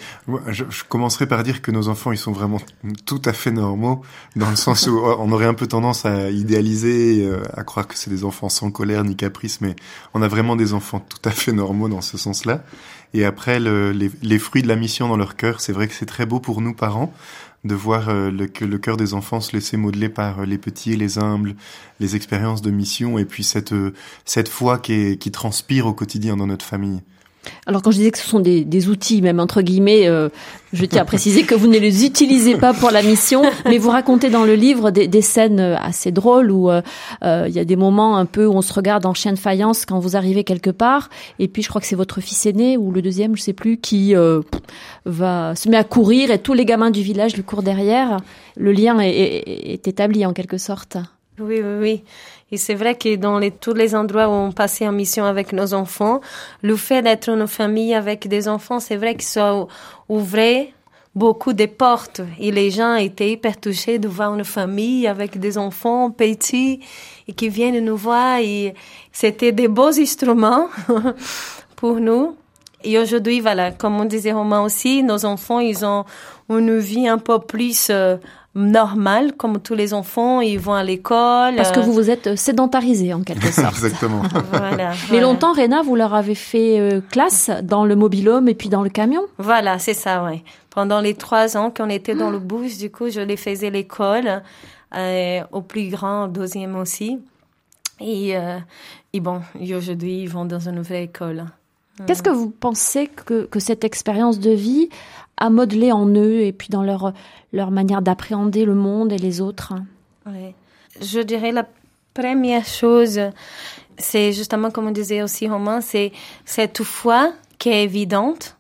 je, commencerai par dire que nos enfants, ils sont vraiment tout à fait normaux, dans le sens où on aurait un peu tendance à idéaliser, euh, à croire que c'est des enfants sans colère ni caprice, mais on a vraiment des enfants tout à fait normaux dans ce sens-là. Et après, le, les, les, fruits de la mission dans leur cœur, c'est vrai que c'est très beau pour nous parents de voir euh, le, le cœur des enfants se laisser modeler par euh, les petits et les humbles, les expériences de mission, et puis cette, euh, cette foi qui, qui transpire au quotidien dans notre famille. Alors quand je disais que ce sont des, des outils, même entre guillemets, euh, je tiens à préciser que vous ne les utilisez pas pour la mission, mais vous racontez dans le livre des, des scènes assez drôles où euh, euh, il y a des moments un peu où on se regarde en chien de faïence quand vous arrivez quelque part, et puis je crois que c'est votre fils aîné ou le deuxième, je sais plus, qui va se met à courir et tous les gamins du village lui courent derrière. Le lien est, est, est établi en quelque sorte. Oui, oui, oui. Et c'est vrai que dans les, tous les endroits où on passait en mission avec nos enfants, le fait d'être une famille avec des enfants, c'est vrai qu'ils sont ouvrés beaucoup de portes et les gens étaient hyper touchés de voir une famille avec des enfants petits et qui viennent nous voir et c'était des beaux instruments pour nous. Et aujourd'hui, voilà, comme on disait Romain aussi, nos enfants, ils ont une vie un peu plus euh, normale, comme tous les enfants, ils vont à l'école. Parce que vous vous êtes sédentarisé en quelque sorte. Exactement. Voilà, Mais longtemps, Réna, vous leur avez fait euh, classe dans le mobilhome et puis dans le camion? Voilà, c'est ça, ouais. Pendant les trois ans qu'on était dans le bus, du coup, je les faisais l'école, euh, au plus grand, au deuxième aussi. Et, euh, et bon, aujourd'hui, ils vont dans une vraie école. Qu'est-ce que vous pensez que, que cette expérience de vie a modelé en eux et puis dans leur, leur manière d'appréhender le monde et les autres Ouais. Je dirais la première chose, c'est justement comme on disait aussi Romain, c'est cette foi qui est évidente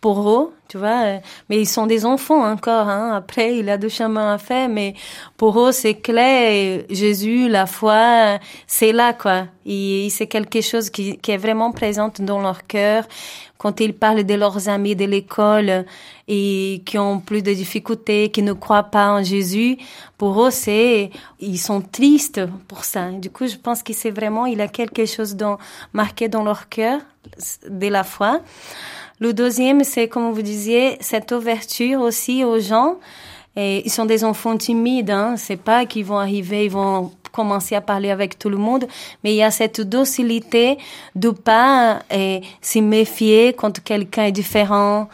pour eux, tu vois. euh, Mais ils sont des enfants encore. Hein. Après, il a du chemin à faire, mais pour eux c'est clair. Jésus, la foi, c'est là quoi. Et, c'est quelque chose qui, qui est vraiment présent dans leur cœur quand ils parlent de leurs amis de l'école et qui ont plus de difficultés, qui ne croient pas en Jésus, pour eux, c'est, ils sont tristes pour ça. Du coup, je pense que c'est vraiment, il y a quelque chose dans, marqué dans leur cœur de la foi. Le deuxième, c'est, comme vous disiez, cette ouverture aussi aux gens. Et ils sont des enfants timides, hein. C'est pas qu'ils vont arriver, ils vont commencer à parler avec tout le monde, mais il y a cette docilité de pas euh, se méfier quand quelqu'un est différent,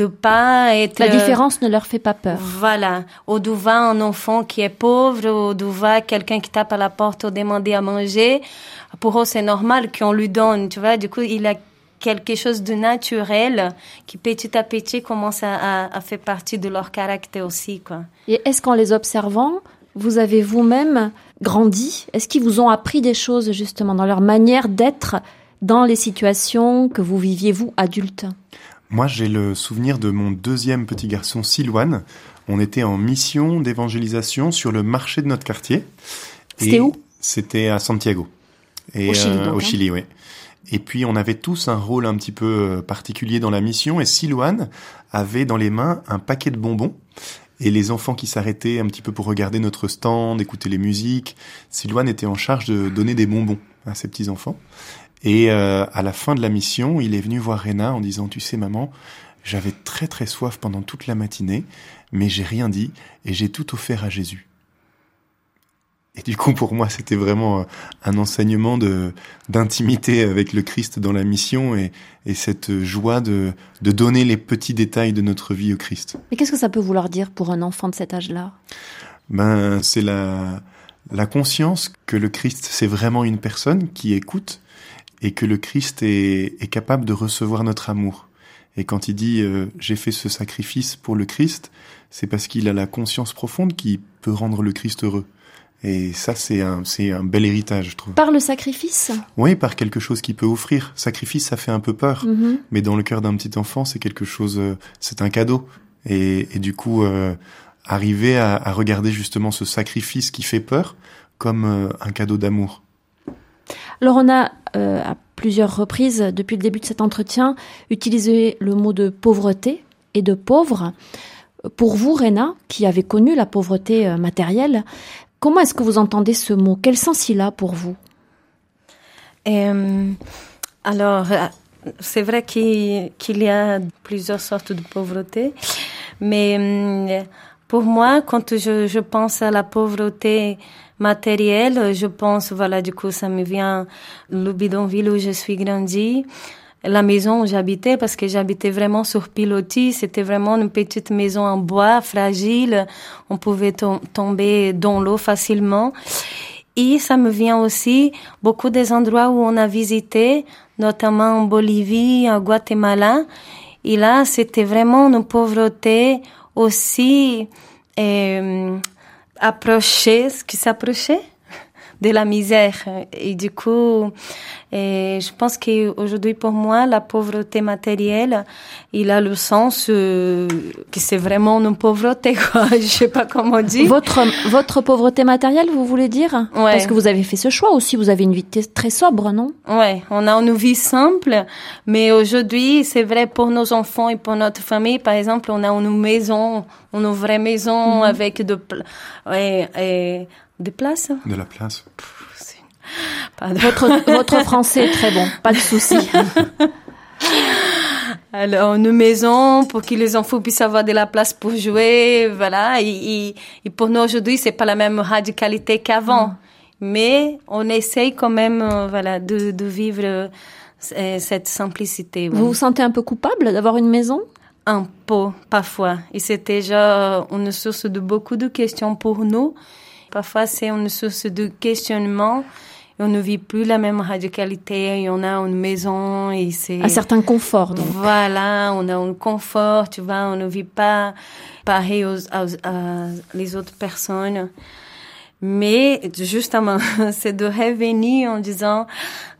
de pas être La différence ne leur fait pas peur. voilà, ou de voir un enfant qui est pauvre, ou de voir quelqu'un qui tape à la porte ou demander à manger. Pour eux, c'est normal qu'on lui donne, tu vois. Du coup, il a quelque chose de naturel qui petit à petit commence à, à, à faire partie de leur caractère aussi, quoi. Et est-ce qu'en les observant, vous avez vous-même grandi? Est-ce qu'ils vous ont appris des choses justement dans leur manière d'être dans les situations que vous viviez, vous, adulte Moi, j'ai le souvenir de mon deuxième petit garçon, Silouane. On était en mission d'évangélisation sur le marché de notre quartier. C'était où? C'était à Santiago. Et, Au Chili, euh, hein. Chili, oui. Et puis, on avait tous un rôle un petit peu euh, particulier dans la mission. Et Silouane avait dans les mains un paquet de bonbons. Et les enfants qui s'arrêtaient un petit peu pour regarder notre stand, écouter les musiques, Silouane était en charge de donner des bonbons à ses petits-enfants. Et euh, à la fin de la mission, il est venu voir Rena en disant, tu sais maman, j'avais très très soif pendant toute la matinée, mais j'ai rien dit et j'ai tout offert à Jésus. Et du coup, pour moi, c'était vraiment euh, un enseignement de d'intimité avec le Christ dans la mission et, et cette joie de, de donner les petits détails de notre vie au Christ. Mais qu'est-ce que ça peut vouloir dire pour un enfant de cet âge-là? Ben, c'est la, la conscience que le Christ, c'est vraiment une personne qui écoute et que le Christ est, est capable de recevoir notre amour. Et quand il dit euh, j'ai fait ce sacrifice pour le Christ, c'est parce qu'il a la conscience profonde qui peut rendre le Christ heureux. Et ça, c'est un, c'est un bel héritage, je trouve. Par le sacrifice? Oui, par quelque chose qu'il peut offrir. Sacrifice, ça fait un peu peur. Mhm. Mais dans le cœur d'un petit enfant, c'est quelque chose, euh, c'est un cadeau. Et, et du coup, euh, arriver à, à regarder justement ce sacrifice qui fait peur comme euh, un cadeau d'amour. Alors on a euh, à plusieurs reprises depuis le début de cet entretien utilisé le mot de pauvreté et de pauvre. Pour vous, Réna, qui avez connu la pauvreté matérielle, comment est-ce que vous entendez ce mot? Quel sens il a pour vous? Alors, euh, c'est vrai qu'il y a plusieurs sortes de pauvreté, mais euh, pour moi, quand je, je pense à la pauvreté matérielle, je pense, voilà, du coup, ça me vient le bidonville où je suis grandi, la maison où j'habitais, parce que j'habitais vraiment sur pilotis, c'était vraiment une petite maison en bois, fragile, on pouvait tom- tomber dans l'eau facilement. Et ça me vient aussi beaucoup des endroits où on a visité, notamment en Bolivie, en Guatemala. Et là, c'était vraiment une pauvreté aussi euh, approchée, ce qui s'approchait de la misère. Et du coup, et je pense qu'aujourd'hui, pour moi, la pauvreté matérielle, il a le sens euh, que c'est vraiment une pauvreté, quoi. Je sais pas comment dire. Votre, votre pauvreté matérielle, vous voulez dire? Ouais. Parce que vous avez fait ce choix aussi, vous avez une vie très sobre, non? Ouais, on a une vie simple, mais aujourd'hui, c'est vrai pour nos enfants et pour notre famille. Par exemple, on a une maison, une vraie maison avec de, ouais, et des places. De la place. Pardon. votre, votre français est très bon, pas de souci. Alors, une maison pour que les enfants puissent avoir de la place pour jouer, voilà. Et, et- et pour nous aujourd'hui, c'est pas la même radicalité qu'avant, mais on essaye quand même, euh, voilà, de, de vivre euh, cette simplicité. oui. Vous vous sentez un peu coupable d'avoir une maison? Un peu, parfois. Et c'est déjà une source de beaucoup de questions pour nous. Parfois, c'est une source de questionnement. On ne vit plus la même radicalité. On a une maison et c'est... Un certain confort, donc. Voilà, on a un confort, tu vois, on ne vit pas pareil aux, les autres personnes. Mais justement, c'est de revenir en disant,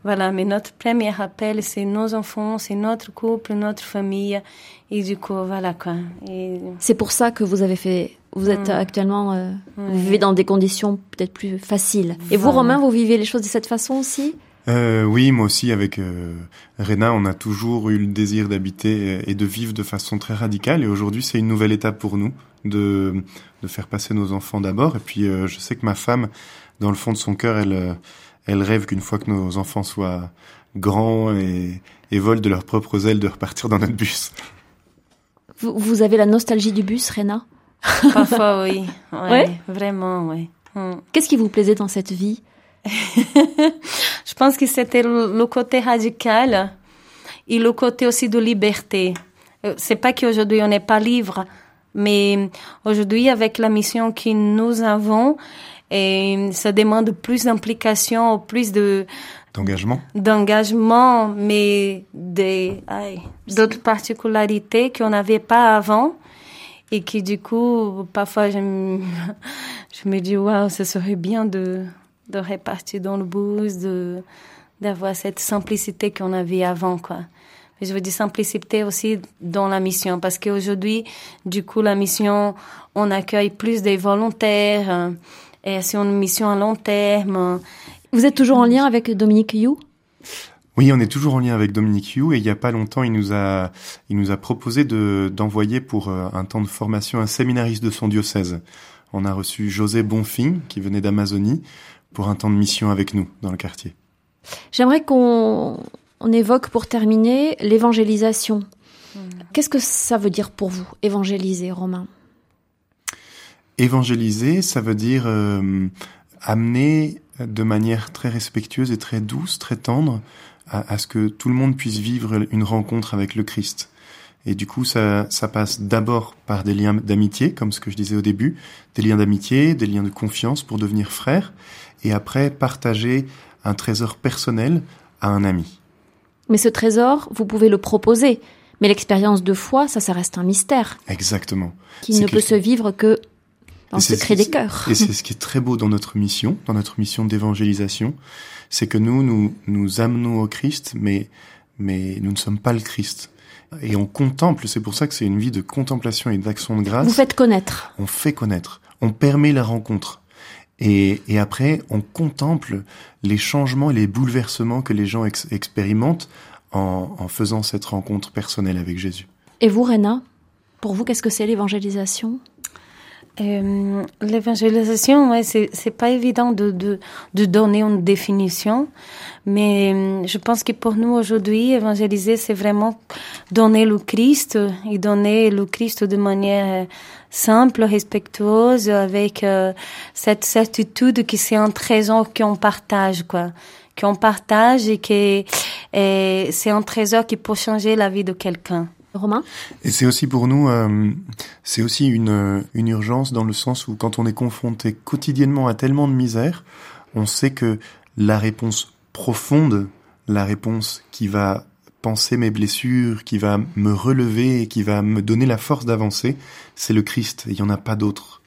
voilà, mais notre premier appel, c'est nos enfants, c'est notre couple, notre famille. Et du coup, voilà quoi. Et C'est pour ça que vous avez fait. Vous êtes Mm. actuellement, euh, vous vivez dans des conditions peut-être plus faciles. Et vous. Romain, vous vivez les choses de cette façon aussi? Euh, oui, moi aussi, avec euh, Rena, on a toujours eu le désir d'habiter et de vivre de façon très radicale. Et aujourd'hui, c'est une nouvelle étape pour nous de, de faire passer nos enfants d'abord. Et puis, euh, je sais que ma femme, dans le fond de son cœur, elle, euh, elle rêve qu'une fois que nos enfants soient grands et, et volent de leurs propres ailes, de repartir dans notre bus. vous, vous avez la nostalgie du bus, Réna parfois, oui. Ouais, Ouais Vraiment, oui. Qu'est-ce qui vous plaisait dans cette vie Je pense que c'était le côté radical et le côté aussi de liberté. Euh, C'est pas qu'aujourd'hui on n'est pas libre, mais aujourd'hui avec la mission que nous avons, et ça demande plus d'implication, plus de D'engagement d'engagement, mais des d'autres particularités qu'on n'avait pas avant et qui du coup parfois je me, dis waouh ce serait bien de de repartir dans le bus de d'avoir cette simplicité qu'on avait avant quoi. Mais je veux dire simplicité aussi dans la mission parce qu'aujourd'hui du coup la mission on accueille plus des volontaires euh, et c'est une mission à long terme. Vous êtes toujours en lien avec Dominique You Oui, on est toujours en lien avec Dominique Yu et il y a pas longtemps, il nous a, il nous a proposé de d'envoyer pour euh, un temps de formation un séminariste de son diocèse. On a reçu José Bonfim qui venait d'Amazonie pour un temps de mission avec nous dans le quartier. J'aimerais qu'on on évoque pour terminer l'évangélisation. Qu'est-ce que ça veut dire pour vous, évangéliser, Romain? Évangéliser, ça veut dire euh, amener de manière très respectueuse et très douce, très tendre, à, à ce que tout le monde puisse vivre une rencontre avec le Christ. Et du coup, ça, ça passe d'abord par des liens d'amitié, comme ce que je disais au début, des liens d'amitié, des liens de confiance pour devenir frère, et après partager un trésor personnel à un ami. Mais ce trésor, vous pouvez le proposer. Mais l'expérience de foi, ça, ça reste un mystère Exactement. qui ne peut se vivre que dans le secret des cœurs. Et c'est ce qui est très beau dans notre mission, dans notre mission d'évangélisation, c'est que nous, nous nous amenons au Christ, mais mais nous ne sommes pas le Christ. Et on contemple, c'est pour ça que c'est une vie de contemplation et d'action de grâce. Vous faites connaître. On fait connaître, on permet la rencontre. Et, et après, on contemple les changements et les bouleversements que les gens ex- expérimentent en, en faisant cette rencontre personnelle avec Jésus. Et vous, Réna, pour vous, qu'est-ce que c'est l'évangélisation? Euh, L'évangélisation, ouais, c'est pas évident de, de de donner une définition, mais euh, je pense que pour nous aujourd'hui, évangéliser, c'est vraiment donner le Christ et donner le Christ de manière simple, respectueuse, avec euh, cette certitude que c'est un trésor qu'on partage, quoi, qu'on partage et que c'est un trésor qui peut changer la vie de quelqu'un. Romain Et c'est aussi pour nous, euh, c'est aussi une, une urgence dans le sens où quand on est confronté quotidiennement à tellement de misère, on sait que la réponse profonde, la réponse qui va penser mes blessures, qui va me relever, qui va me donner la force d'avancer, c'est le Christ. Il n'y en a pas d'autre.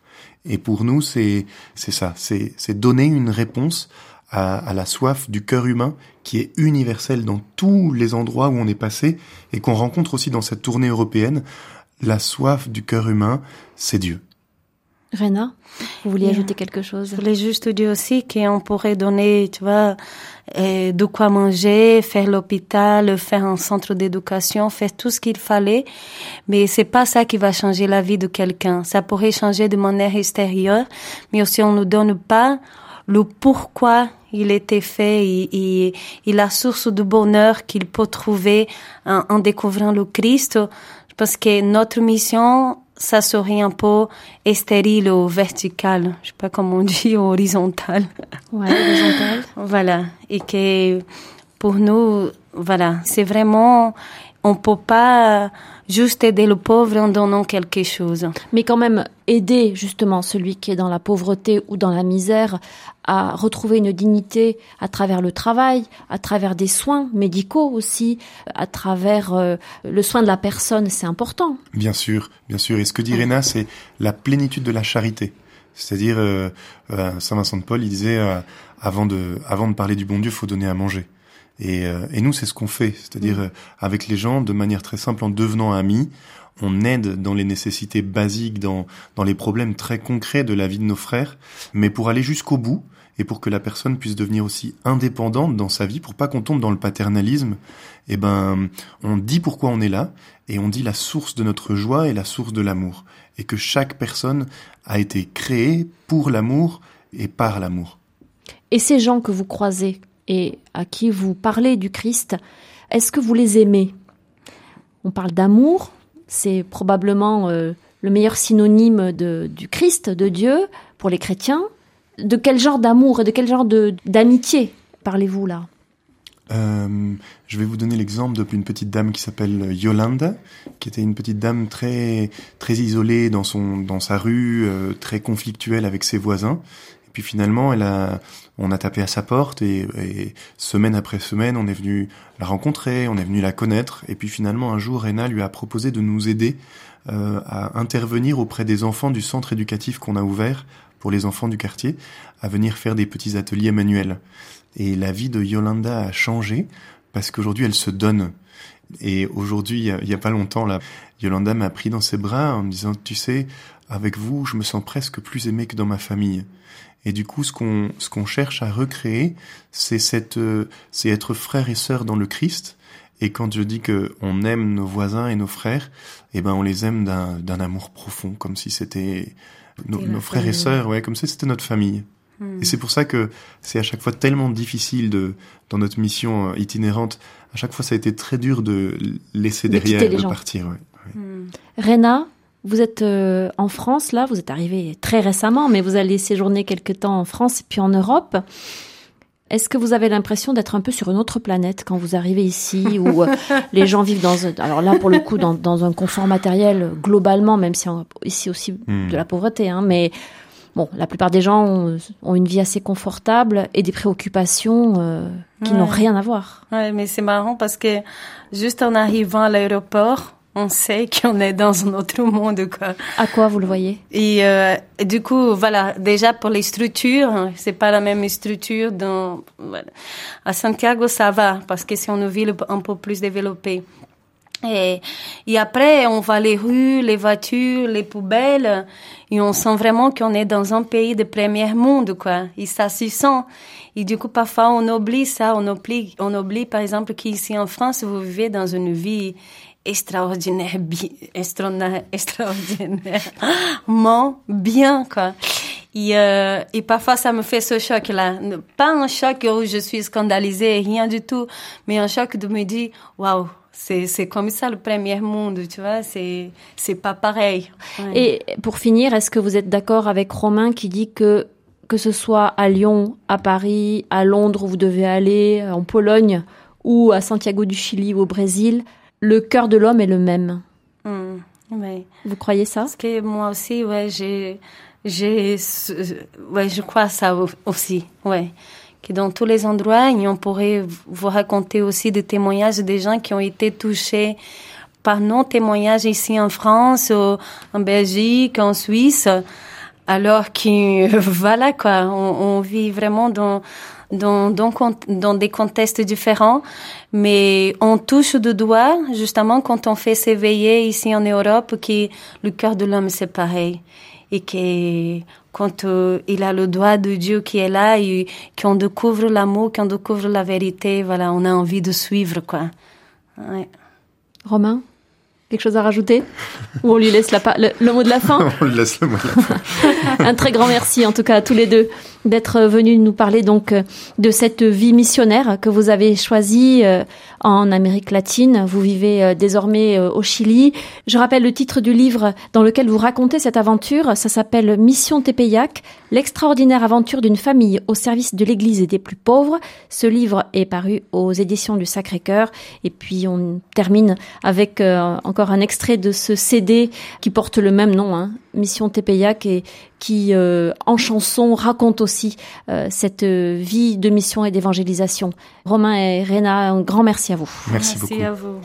Et pour nous, c'est c'est ça, c'est c'est donner une réponse à, à la soif du cœur humain qui est universelle dans tous les endroits où on est passé et qu'on rencontre aussi dans cette tournée européenne. La soif du cœur humain, c'est Dieu. Rena, vous vouliez Yeah. ajouter quelque chose? Je voulais juste dire aussi qu'on pourrait donner, tu vois, euh, de quoi manger, faire l'hôpital, faire un centre d'éducation, faire tout ce qu'il fallait. Mais c'est pas ça qui va changer la vie de quelqu'un. Ça pourrait changer de manière extérieure, mais si on ne donne pas le pourquoi il était fait et, et, et la source de bonheur qu'il peut trouver en, en découvrant le Christ, je pense que notre mission, ça serait un peu stérile ou vertical, je sais pas comment on dit, horizontal. Ouais, horizontal. Voilà. Et que pour nous, voilà, c'est vraiment, on peut pas juste aider le pauvre en donnant quelque chose. Mais quand même aider justement celui qui est dans la pauvreté ou dans la misère à retrouver une dignité à travers le travail, à travers des soins médicaux aussi, à travers euh, le soin de la personne, c'est important. Bien sûr, bien sûr. Et ce que dit Réna, c'est la plénitude de la charité. C'est-à-dire, euh, euh, Saint Vincent de Paul, il disait, euh, avant de, avant de parler du bon Dieu, faut donner à manger. Et, euh, et nous, c'est ce qu'on fait. C'est-à-dire, euh, avec les gens, de manière très simple, en devenant amis, on aide dans les nécessités basiques, dans, dans les problèmes très concrets de la vie de nos frères, mais pour aller jusqu'au bout, et pour que la personne puisse devenir aussi indépendante dans sa vie, pour pas qu'on tombe dans le paternalisme, eh ben, on dit pourquoi on est là, et on dit la source de notre joie et la source de l'amour, et que chaque personne a été créée pour l'amour et par l'amour. Et ces gens que vous croisez et à qui vous parlez du Christ, est-ce que vous les aimez? On parle d'amour, c'est probablement euh, le meilleur synonyme de, du Christ, de Dieu, pour les chrétiens. De quel genre d'amour et de quel genre d'amitié parlez-vous là? Euh, je vais vous donner l'exemple d'une petite dame qui s'appelle Yolanda, qui était une petite dame très très isolée dans son dans sa rue, euh, très conflictuelle avec ses voisins. Puis finalement, elle a, on a tapé à sa porte et, semaine après semaine, on est venu la rencontrer, on est venu la connaître. Et puis finalement, un jour, Rena lui a proposé de nous aider euh, à intervenir auprès des enfants du centre éducatif qu'on a ouvert pour les enfants du quartier, à venir faire des petits ateliers manuels. Et la vie de Yolanda a changé parce qu'aujourd'hui elle se donne. Et aujourd'hui, il y a- pas longtemps, Yolanda m'a pris dans ses bras en me disant, tu sais, avec vous, je me sens presque plus aimé que dans ma famille. Et du coup, ce qu'on ce qu'on cherche à recréer, c'est cette euh, c'est être frère et sœur dans le Christ. Et quand je dis que on aime nos voisins et nos frères, eh ben on les aime d'un d'un amour profond, comme si c'était nos, frères et sœurs, ouais, comme si c'était notre famille. Hmm. Et c'est pour ça que c'est à chaque fois tellement difficile de dans notre mission euh, itinérante. À chaque fois, ça a été très dur de laisser derrière, de partir. Ouais. Hmm. Rena, vous êtes euh, en France là, vous êtes arrivée très récemment, mais vous allez séjourner quelque temps en France puis en Europe. Est-ce que vous avez l'impression d'être un peu sur une autre planète quand vous arrivez ici, où euh, les gens vivent dans un, alors là pour le coup dans, dans un confort matériel globalement, même si on, ici aussi Hmm. de la pauvreté, hein, mais bon, la plupart des gens ont, ont une vie assez confortable et des préoccupations euh, qui Ouais. n'ont rien à voir. Ouais, mais c'est marrant parce que juste en arrivant à l'aéroport, on sait qu'on est dans un autre monde, quoi. À quoi vous le voyez? Et, euh, du coup, voilà, déjà pour les structures, hein, c'est pas la même structure dans, voilà. À Santiago, ça va, parce que c'est une ville un peu plus développée. Et, et après, on voit les rues, les voitures, les poubelles, et on sent vraiment qu'on est dans un pays de premier monde, quoi. Et ça s'y sent. Et du coup, parfois, on oublie ça, on oublie, on oublie, par exemple, qu'ici en France, vous vivez dans une vie extraordinaire, bi- extraordinaire, extraordinairement bien, quoi. Et, euh, et parfois, ça me fait ce choc-là. Pas un choc où je suis scandalisée, rien du tout, mais un choc de me dire, waouh, c'est, comme ça le premier monde, tu vois, c'est, c'est pas pareil. Et pour finir, est-ce que vous êtes d'accord avec Romain qui dit que que ce soit à Lyon, à Paris, à Londres où vous devez aller, en Pologne ou à Santiago du Chili ou au Brésil, le cœur de l'homme est le même. Hmm, ouais. Vous croyez ça? Parce que moi aussi, ouais, j'ai, j'ai, ouais, je crois ça au- aussi, ouais. Que dans tous les endroits, et on pourrait vous raconter aussi des témoignages des gens qui ont été touchés par nos témoignages ici en France, en Belgique, en Suisse, alors que voilà quoi, on, on vit vraiment dans dans, dans, dans, des contextes différents, mais on touche de doigt, justement, quand on fait s'éveiller ici en Europe, que le cœur de l'homme, c'est pareil. Et que quand euh, il a le doigt de Dieu qui est là, et qu'on découvre l'amour, qu'on découvre la vérité, voilà, on a envie de suivre, quoi. Ouais. Romain Quelque chose à rajouter? Ou on lui laisse la le, mot de la fin? On lui laisse le mot de la fin. Un très grand merci en tout cas à tous les deux d'être venus nous parler donc euh, de cette vie missionnaire que vous avez choisie euh, en Amérique latine. Vous vivez euh, désormais au Chili. Je rappelle le titre du livre dans lequel vous racontez cette aventure. Ça s'appelle Mission Tepeyac, l'extraordinaire aventure d'une famille au service de l'Église et des plus pauvres. Ce livre est paru aux éditions du Sacré-Cœur. Et puis on termine avec encore un extrait de ce CD qui porte le même nom, hein, Mission Tepeyac, et qui euh, en chanson raconte aussi euh, cette vie de mission et d'évangélisation. Romain et Réna, un grand merci à vous. Merci, merci à vous.